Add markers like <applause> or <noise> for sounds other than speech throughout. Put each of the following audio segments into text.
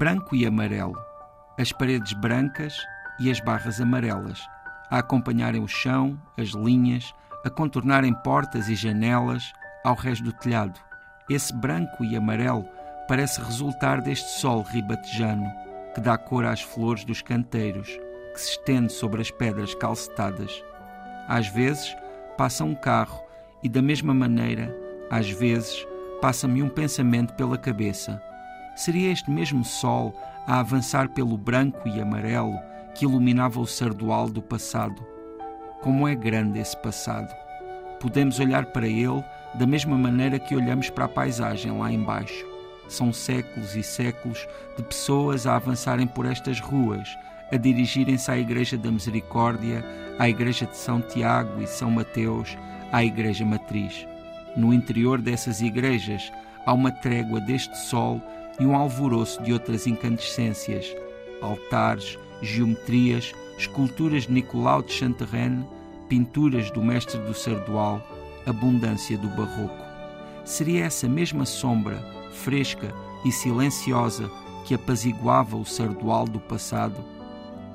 branco e amarelo, as paredes brancas e as barras amarelas, a acompanharem o chão, as linhas, a contornarem portas e janelas ao resto do telhado. Esse branco e amarelo parece resultar deste sol ribatejano que dá cor às flores dos canteiros, que se estende sobre as pedras calcetadas. Às vezes passa um carro e, da mesma maneira, às vezes passa-me um pensamento pela cabeça Seria este mesmo sol a avançar pelo branco e amarelo que iluminava o sardual do passado. Como é grande esse passado! Podemos olhar para ele da mesma maneira que olhamos para a paisagem lá embaixo. São séculos e séculos de pessoas a avançarem por estas ruas, a dirigirem-se à Igreja da Misericórdia, à Igreja de São Tiago e São Mateus, à Igreja Matriz. No interior dessas igrejas há uma trégua deste sol e um alvoroço de outras incandescências, altares, geometrias, esculturas de Nicolau de Chanterraine, pinturas do mestre do Sardual, abundância do barroco. Seria essa mesma sombra, fresca e silenciosa, que apaziguava o Sardual do passado?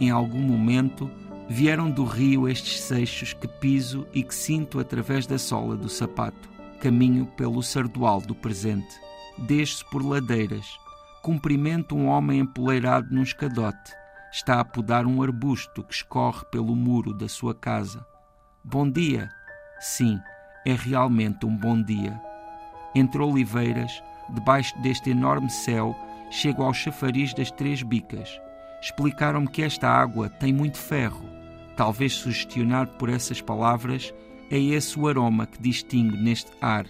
Em algum momento vieram do rio estes seixos que piso e que sinto através da sola do sapato, caminho pelo Sardual do presente desce por ladeiras. Cumprimento um homem empoleirado num escadote. Está a podar um arbusto que escorre pelo muro da sua casa. Bom dia! Sim, é realmente um bom dia. Entre oliveiras, debaixo deste enorme céu, chego ao chafariz das Três Bicas. Explicaram-me que esta água tem muito ferro. Talvez sugestionado por essas palavras, é esse o aroma que distingo neste ar,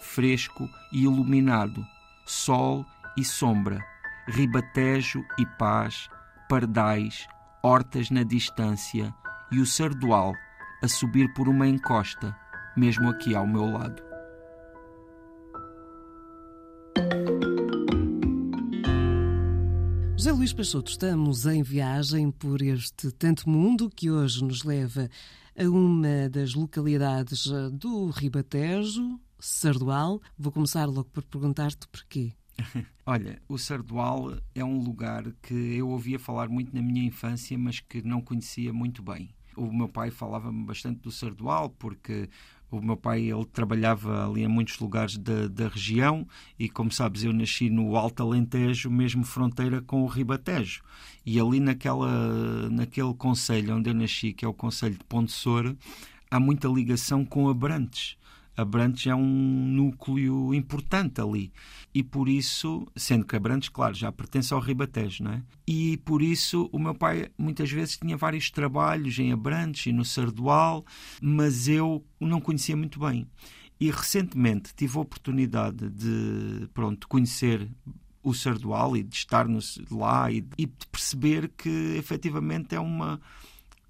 fresco e iluminado, sol e sombra, ribatejo e paz, pardais, hortas na distância e o sardual a subir por uma encosta, mesmo aqui ao meu lado. José Luís Peixoto, estamos em viagem por este tanto mundo que hoje nos leva a uma das localidades do Ribatejo, Sardual. Vou começar logo por perguntar-te porquê. <laughs> Olha, o Sardual é um lugar que eu ouvia falar muito na minha infância, mas que não conhecia muito bem. O meu pai falava-me bastante do Sardual, porque o meu pai ele trabalhava ali em muitos lugares da, da região e, como sabes, eu nasci no Alto Alentejo, mesmo fronteira com o Ribatejo. E ali naquela, naquele conselho onde eu nasci, que é o Conselho de Ponte Soura, há muita ligação com Abrantes. Abrantes é um núcleo importante ali. E por isso, sendo que Abrantes, claro, já pertence ao Ribatejo, não é? E por isso o meu pai muitas vezes tinha vários trabalhos em Abrantes e no Sardual, mas eu não conhecia muito bem. E recentemente tive a oportunidade de, pronto, conhecer o Sardual e de estar lá e de perceber que efetivamente é uma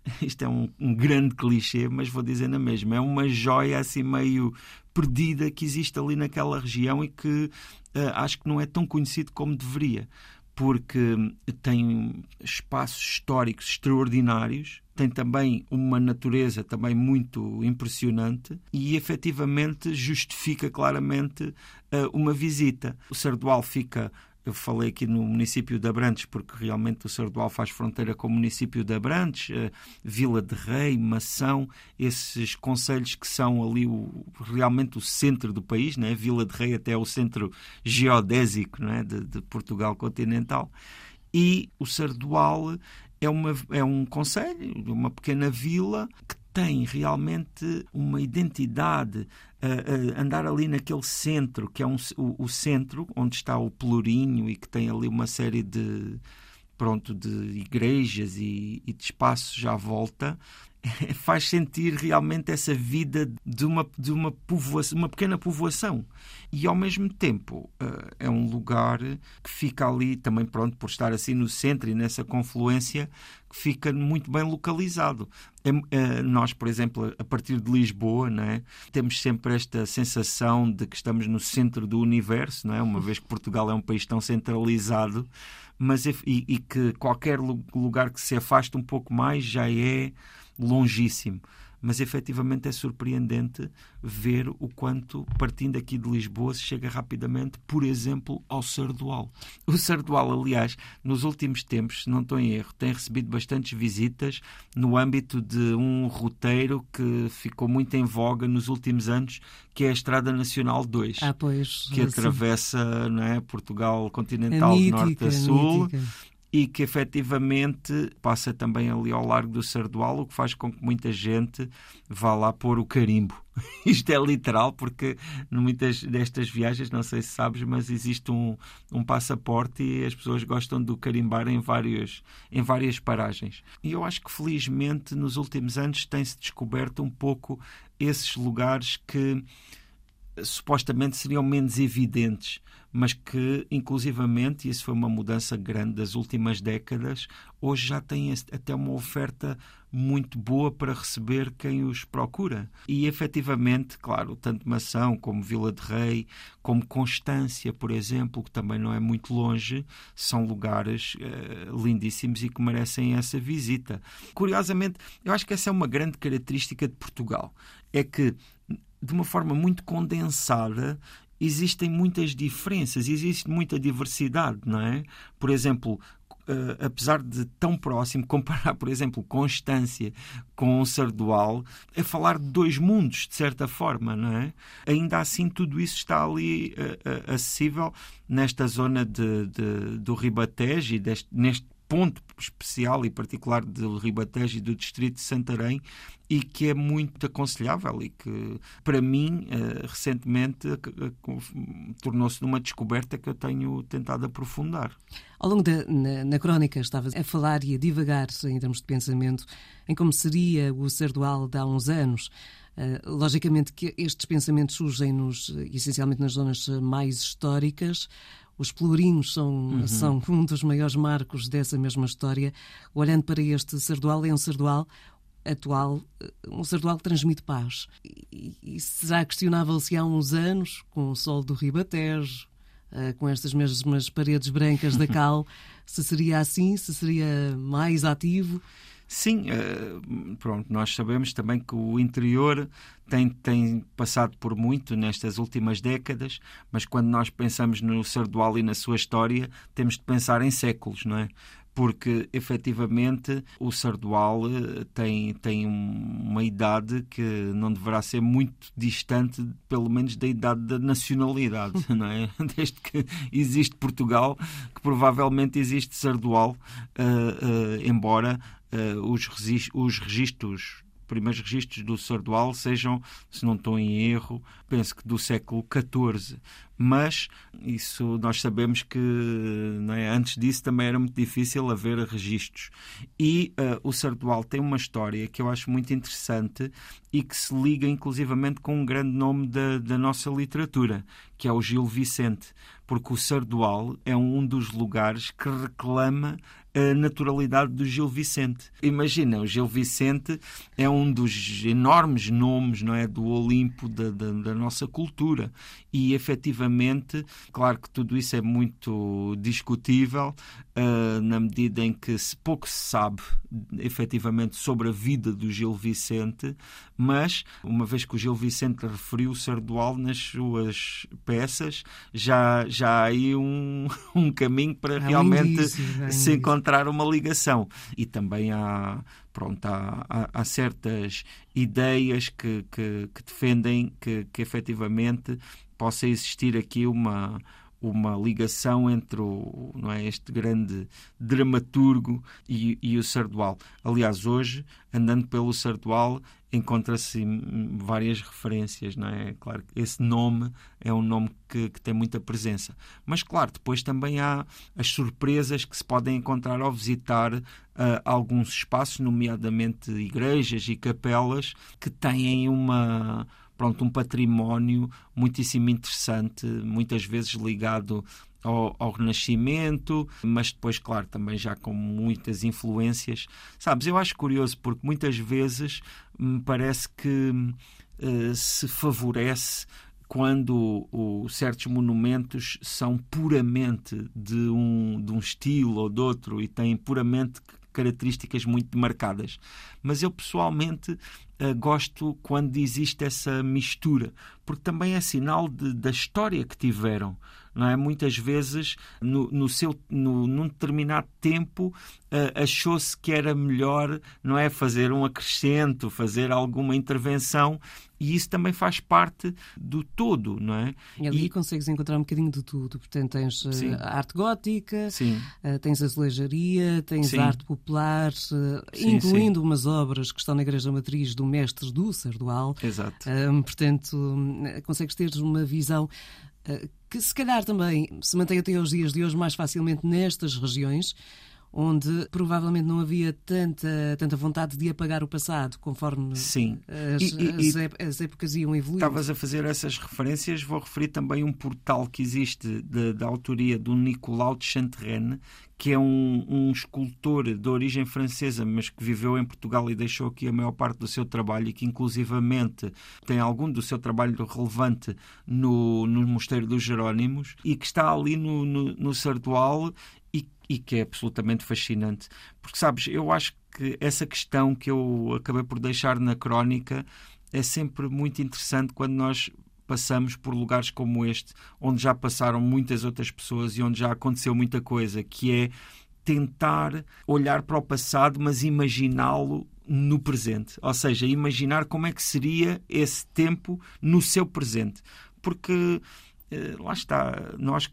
<laughs> isto é um, um, grande clichê, mas vou dizer na mesma, é uma joia assim meio perdida que existe ali naquela região e que uh, acho que não é tão conhecido como deveria, porque tem espaços históricos extraordinários, tem também uma natureza também muito impressionante e efetivamente justifica claramente uh, uma visita. O Sardual fica eu falei aqui no município de Abrantes, porque realmente o Sardual faz fronteira com o município de Abrantes, eh, Vila de Rei, Mação, esses conselhos que são ali o, realmente o centro do país, né? Vila de Rei até é o centro geodésico né? de, de Portugal continental. E o Sardual é, uma, é um conselho, uma pequena vila que tem realmente uma identidade, uh, uh, andar ali naquele centro, que é um, o, o, centro onde está o Pelourinho e que tem ali uma série de, pronto, de igrejas e, e de espaços à volta, <laughs> faz sentir realmente essa vida de uma, de uma, povoação, uma pequena povoação. E ao mesmo tempo uh, é um lugar que fica ali também pronto por estar assim no centro e nessa confluência que fica muito bem localizado. É, uh, nós, por exemplo, a partir de Lisboa, né, temos sempre esta sensação de que estamos no centro do universo, não é? uma vez que Portugal é um país tão centralizado, mas e, e que qualquer lugar que se afaste um pouco mais já é longíssimo. Mas efetivamente é surpreendente ver o quanto, partindo aqui de Lisboa, se chega rapidamente, por exemplo, ao Sardual. O Sardual, aliás, nos últimos tempos, se não estou em erro, tem recebido bastantes visitas no âmbito de um roteiro que ficou muito em voga nos últimos anos, que é a Estrada Nacional 2, ah, pois, que atravessa não é, Portugal continental de norte a sul e que efetivamente passa também ali ao largo do Sardual, o que faz com que muita gente vá lá pôr o carimbo. <laughs> Isto é literal, porque muitas destas viagens, não sei se sabes, mas existe um, um passaporte e as pessoas gostam de carimbar em, vários, em várias paragens. E eu acho que felizmente nos últimos anos tem-se descoberto um pouco esses lugares que supostamente seriam menos evidentes, mas que, inclusivamente, e isso foi uma mudança grande das últimas décadas, hoje já têm até uma oferta muito boa para receber quem os procura. E, efetivamente, claro, tanto Mação como Vila de Rei, como Constância, por exemplo, que também não é muito longe, são lugares uh, lindíssimos e que merecem essa visita. Curiosamente, eu acho que essa é uma grande característica de Portugal. É que de uma forma muito condensada, existem muitas diferenças, existe muita diversidade, não é? Por exemplo, Uh, apesar de tão próximo, <laughs> comparar, por exemplo, Constância com Sardual, é falar de dois mundos, de certa forma, não é? Ainda assim, tudo isso está ali uh, uh, acessível nesta zona de, de, do Ribatejo e deste, neste ponto especial e particular do Ribatejo e do distrito de Santarém e que é muito aconselhável e que, para mim, eh, recentemente tornou-se numa descoberta que eu tenho tentado aprofundar. Ao longo da na, na crónica estavas a falar e a divagar em termos de pensamento em como seria o Sardual de há uns anos. Logicamente que estes pensamentos surgem-nos essencialmente nas zonas mais históricas, os pelourinhos são, uhum. são um dos maiores marcos dessa mesma história. Olhando para este sardual, é um sardual atual, um sardual que transmite paz. E, e será questionável se há uns anos, com o sol do Ribatejo, uh, com estas mesmas paredes brancas da <laughs> cal, se seria assim, se seria mais ativo? Sim, uh, pronto, nós sabemos também que o interior tem, tem passado por muito nestas últimas décadas, mas quando nós pensamos no Sardual e na sua história, temos de pensar em séculos, não é? porque efetivamente o Sardual eh, tem, tem uma idade que não deverá ser muito distante, pelo menos da idade da nacionalidade, <laughs> não é? Desde que existe Portugal, que provavelmente existe Sardual, uh, uh, embora uh, os, os registros primeiros registros do Sardual sejam, se não estou em erro, penso que do século XIV. Mas isso nós sabemos que é? antes disso também era muito difícil haver registros. E uh, o Sardual tem uma história que eu acho muito interessante e que se liga inclusivamente com um grande nome da, da nossa literatura, que é o Gil Vicente, porque o Sardual é um dos lugares que reclama a naturalidade do Gil Vicente. Imagina, o Gil Vicente é um dos enormes nomes não é, do Olimpo da, da, da nossa cultura e efetivamente, claro que tudo isso é muito discutível uh, na medida em que se pouco se sabe efetivamente sobre a vida do Gil Vicente, mas uma vez que o Gil Vicente referiu o Sardual nas suas peças, já, já há aí um, <laughs> um caminho para realmente se encontrar uma ligação. E também há pronto, há, há, há, certas ideias que, que, que defendem que, que efetivamente possa existir aqui uma, uma ligação entre o, não é, este grande dramaturgo e, e o Sardual. Aliás, hoje, andando pelo Sardual, encontra-se várias referências, não é? Claro que esse nome é um nome que, que, tem muita presença. Mas, claro, depois também há as surpresas que se podem encontrar ao visitar uh, alguns espaços, nomeadamente igrejas e capelas, que têm uma pronto, um património muitíssimo interessante, muitas vezes ligado ao, ao, Renascimento, mas depois, claro, também já com muitas influências. Sabes, eu acho curioso porque muitas vezes me parece que uh, se favorece quando o, certos monumentos são puramente de um, de um estilo ou de outro e têm puramente características muito marcadas. Mas eu pessoalmente uh, gosto quando existe essa mistura, porque também é sinal de, da história que tiveram não é? Muitas vezes, no, no seu, no, num determinado tempo, uh, achou-se que era melhor, não é, fazer um acrescento, fazer alguma intervenção e isso também faz parte do todo, não é? E ali e... consegues encontrar um bocadinho de tudo. Portanto, tens uh, arte gótica, uh, tens azulejaria, tens Sim. arte popular, Sim, incluindo sim. umas obras que estão na Igreja Matriz do mestre do Sardual. Exato. portanto, consegues ter uma visão que se calhar também se mantém até aos dias de hoje mais facilmente nestas regiões, onde provavelmente não havia tanta, tanta vontade de apagar o passado, conforme Sim. As, e, e, as, épocas iam evoluindo. Estavas a fazer essas referências, vou referir também um portal que existe da autoria do Nicolau de Chanterenne, que é um, um, escultor de origem francesa, mas que viveu em Portugal e deixou aqui a maior parte do seu trabalho e que inclusivamente tem algum do seu trabalho relevante no, no Mosteiro dos Jerónimos e que está ali no, no, no Sardual e, e que é absolutamente fascinante. Porque, sabes, eu acho que essa questão que eu acabei por deixar na crónica é sempre muito interessante quando nós passamos por lugares como este, onde já passaram muitas outras pessoas e onde já aconteceu muita coisa, que é tentar olhar para o passado, mas imaginá-lo no presente. Ou seja, imaginar como é que seria esse tempo no seu presente. Porque lá está, nós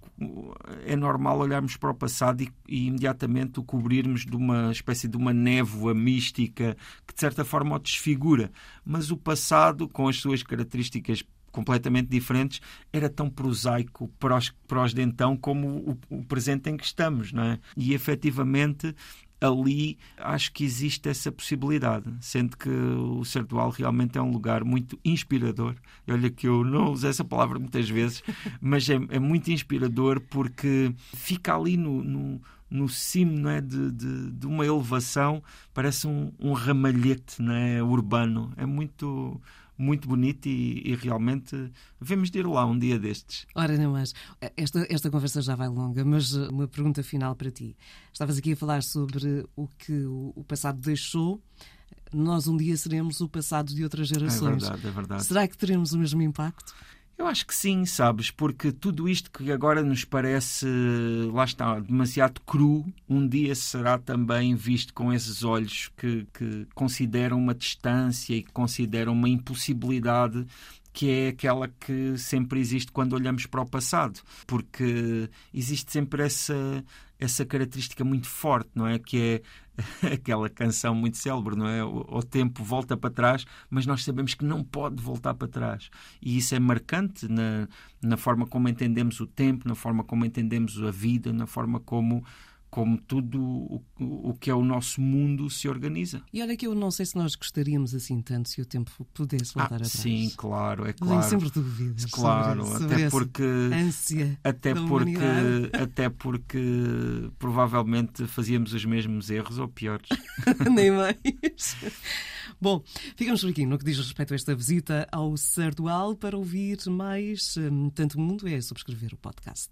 é normal olharmos para o passado e, e, imediatamente o cobrirmos de uma espécie de uma névoa mística que de certa forma o desfigura. Mas o passado, com as suas características completamente diferentes, era tão prosaico para os, para os de então como o, o presente em que estamos, não é? E efetivamente ali acho que existe essa possibilidade, sendo que o Sertual realmente é um lugar muito inspirador. Olha que eu não uso essa palavra muitas vezes, <laughs> mas é, é muito inspirador porque fica ali no, no no cimo não é, de, de, de uma elevação, parece um, um ramalhete não é, urbano. É muito, muito bonito e, e, realmente devemos de ir lá um dia destes. Ora, não mais. Esta, esta conversa já vai longa, mas uh, uma pergunta final para ti. Estavas aqui a falar sobre o que o passado deixou. Nós um dia seremos o passado de outras gerações. É verdade, é verdade. Será que teremos o mesmo impacto? Eu acho que sim, sabes, porque tudo isto que agora nos parece, lá está, demasiado cru, um dia será também visto com esses olhos que, que consideram uma distância e que consideram uma impossibilidade que é aquela que sempre existe quando olhamos para o passado, porque existe sempre essa essa característica muito forte, não é? Que é <laughs> aquela canção muito célebre, não é? O, o, tempo volta para trás, mas nós sabemos que não pode voltar para trás. E isso é marcante na, na forma como entendemos o tempo, na forma como entendemos a vida, na forma como como tudo o, o, que é o nosso mundo se organiza. E olha que eu não sei se nós gostaríamos assim tanto se o tempo pudesse voltar ah, atrás. Sim, claro, é claro. Tenho sempre dúvidas. Claro, sobre, até porque ânsia até porque <laughs> até porque provavelmente fazíamos os mesmos erros ou piores. <laughs> Nem mais. Bom, ficamos por aqui no que diz respeito a esta visita ao Sardual para ouvir mais hum, Tanto Mundo é subscrever o podcast.